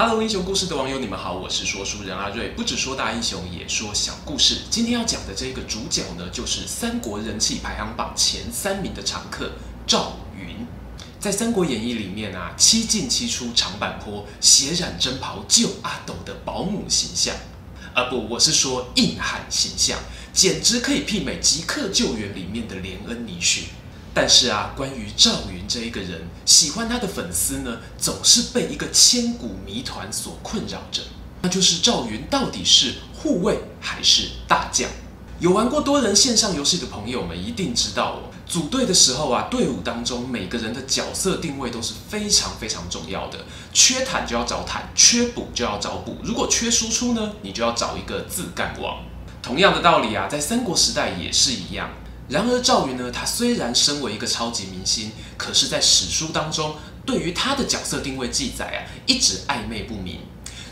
Hello，英雄故事的网友，你们好，我是说书人阿瑞，不只说大英雄，也说小故事。今天要讲的这个主角呢，就是三国人气排行榜前三名的常客赵云。在《三国演义》里面啊，七进七出长坂坡，血染征袍救阿斗的保姆形象，啊不，我是说硬汉形象，简直可以媲美《即刻救援》里面的连恩尼雪。但是啊，关于赵云这一个人，喜欢他的粉丝呢，总是被一个千古谜团所困扰着。那就是赵云到底是护卫还是大将？有玩过多人线上游戏的朋友们一定知道哦，组队的时候啊，队伍当中每个人的角色定位都是非常非常重要的。缺坦就要找坦，缺补就要找补。如果缺输出呢，你就要找一个自干王。同样的道理啊，在三国时代也是一样。然而赵云呢，他虽然身为一个超级明星，可是，在史书当中，对于他的角色定位记载啊，一直暧昧不明。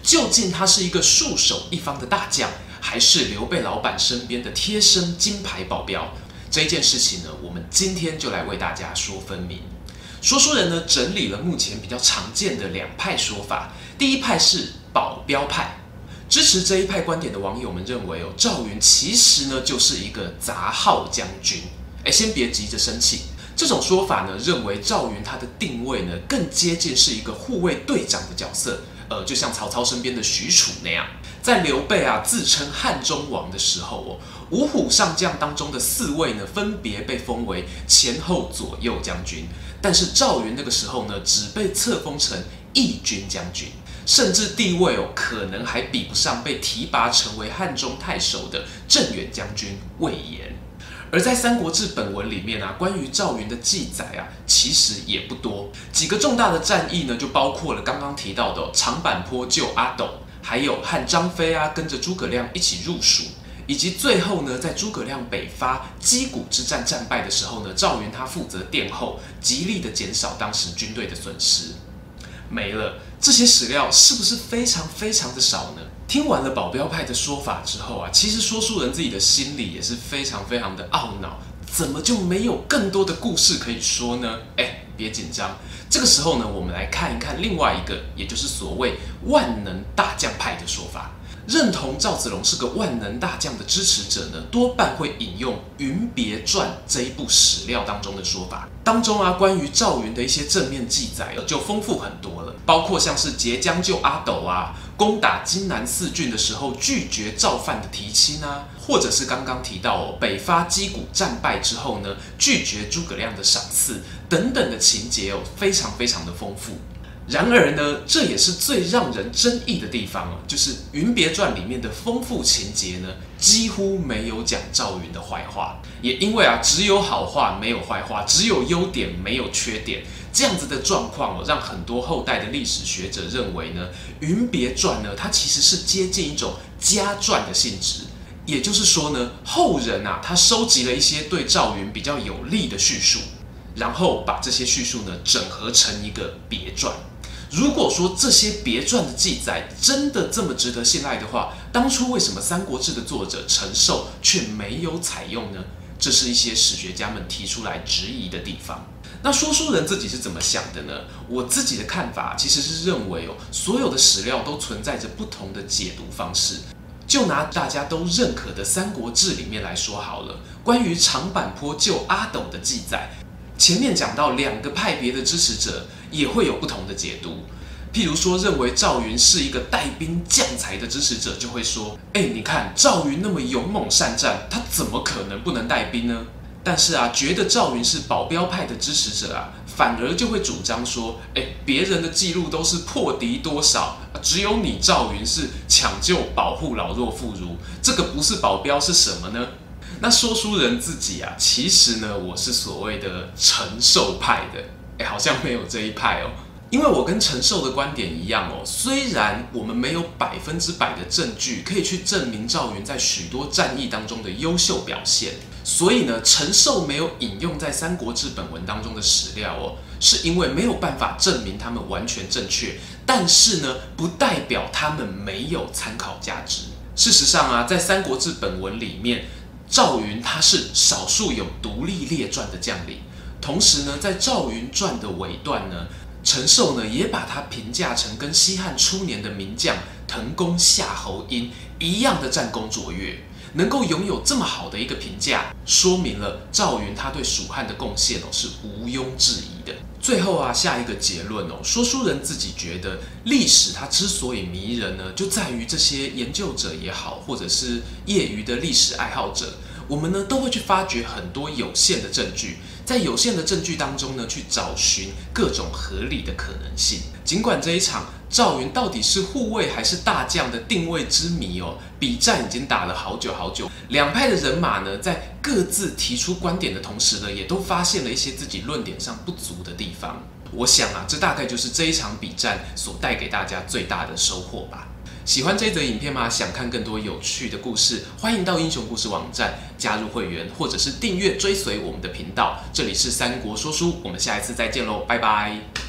究竟他是一个戍守一方的大将，还是刘备老板身边的贴身金牌保镖？这一件事情呢，我们今天就来为大家说分明。说书人呢，整理了目前比较常见的两派说法。第一派是保镖派。支持这一派观点的网友们认为，哦，赵云其实呢就是一个杂号将军。哎，先别急着生气，这种说法呢，认为赵云他的定位呢更接近是一个护卫队长的角色，呃，就像曹操身边的许褚那样。在刘备啊自称汉中王的时候，哦，五虎上将当中的四位呢，分别被封为前后左右将军，但是赵云那个时候呢，只被册封成义军将军。甚至地位哦，可能还比不上被提拔成为汉中太守的镇远将军魏延。而在《三国志》本文里面啊，关于赵云的记载啊，其实也不多。几个重大的战役呢，就包括了刚刚提到的长坂坡救阿斗，还有和张飞啊跟着诸葛亮一起入蜀，以及最后呢，在诸葛亮北伐箕谷之战战败的时候呢，赵云他负责殿后，极力的减少当时军队的损失。没了，这些史料是不是非常非常的少呢？听完了保镖派的说法之后啊，其实说书人自己的心里也是非常非常的懊恼，怎么就没有更多的故事可以说呢？哎，别紧张，这个时候呢，我们来看一看另外一个，也就是所谓万能大将派的说法。认同赵子龙是个万能大将的支持者呢，多半会引用《云别传》这一部史料当中的说法。当中啊，关于赵云的一些正面记载就丰富很多了，包括像是截江救阿斗啊，攻打荆南四郡的时候拒绝赵范的提亲啊，或者是刚刚提到，北伐击鼓战败之后呢，拒绝诸葛亮的赏赐等等的情节哦，非常非常的丰富。然而呢，这也是最让人争议的地方哦，就是《云别传》里面的丰富情节呢，几乎没有讲赵云的坏话。也因为啊，只有好话没有坏话，只有优点没有缺点，这样子的状况哦，让很多后代的历史学者认为呢，《云别传》呢，它其实是接近一种家传的性质。也就是说呢，后人啊，他收集了一些对赵云比较有利的叙述，然后把这些叙述呢，整合成一个别传。如果说这些别传的记载真的这么值得信赖的话，当初为什么《三国志》的作者陈寿却没有采用呢？这是一些史学家们提出来质疑的地方。那说书人自己是怎么想的呢？我自己的看法其实是认为哦，所有的史料都存在着不同的解读方式。就拿大家都认可的《三国志》里面来说好了，关于长坂坡救阿斗的记载。前面讲到两个派别的支持者也会有不同的解读，譬如说认为赵云是一个带兵将才的支持者就会说：“哎，你看赵云那么勇猛善战，他怎么可能不能带兵呢？”但是啊，觉得赵云是保镖派的支持者啊，反而就会主张说：“哎，别人的记录都是破敌多少，只有你赵云是抢救保护老弱妇孺，这个不是保镖是什么呢？”那说书人自己啊，其实呢，我是所谓的陈寿派的，哎，好像没有这一派哦。因为我跟陈寿的观点一样哦，虽然我们没有百分之百的证据可以去证明赵云在许多战役当中的优秀表现，所以呢，陈寿没有引用在《三国志》本文当中的史料哦，是因为没有办法证明他们完全正确。但是呢，不代表他们没有参考价值。事实上啊，在《三国志》本文里面，赵云他是少数有独立列传的将领。同时呢，在赵云传的尾段呢，陈寿呢也把他评价成跟西汉初年的名将腾公夏侯婴一样的战功卓越。能够拥有这么好的一个评价，说明了赵云他对蜀汉的贡献哦是毋庸置疑最后啊，下一个结论哦，说书人自己觉得历史它之所以迷人呢，就在于这些研究者也好，或者是业余的历史爱好者，我们呢都会去发掘很多有限的证据。在有限的证据当中呢，去找寻各种合理的可能性。尽管这一场赵云到底是护卫还是大将的定位之谜哦，比战已经打了好久好久。两派的人马呢，在各自提出观点的同时呢，也都发现了一些自己论点上不足的地方。我想啊，这大概就是这一场比战所带给大家最大的收获吧。喜欢这则影片吗？想看更多有趣的故事，欢迎到英雄故事网站加入会员，或者是订阅追随我们的频道。这里是三国说书，我们下一次再见喽，拜拜。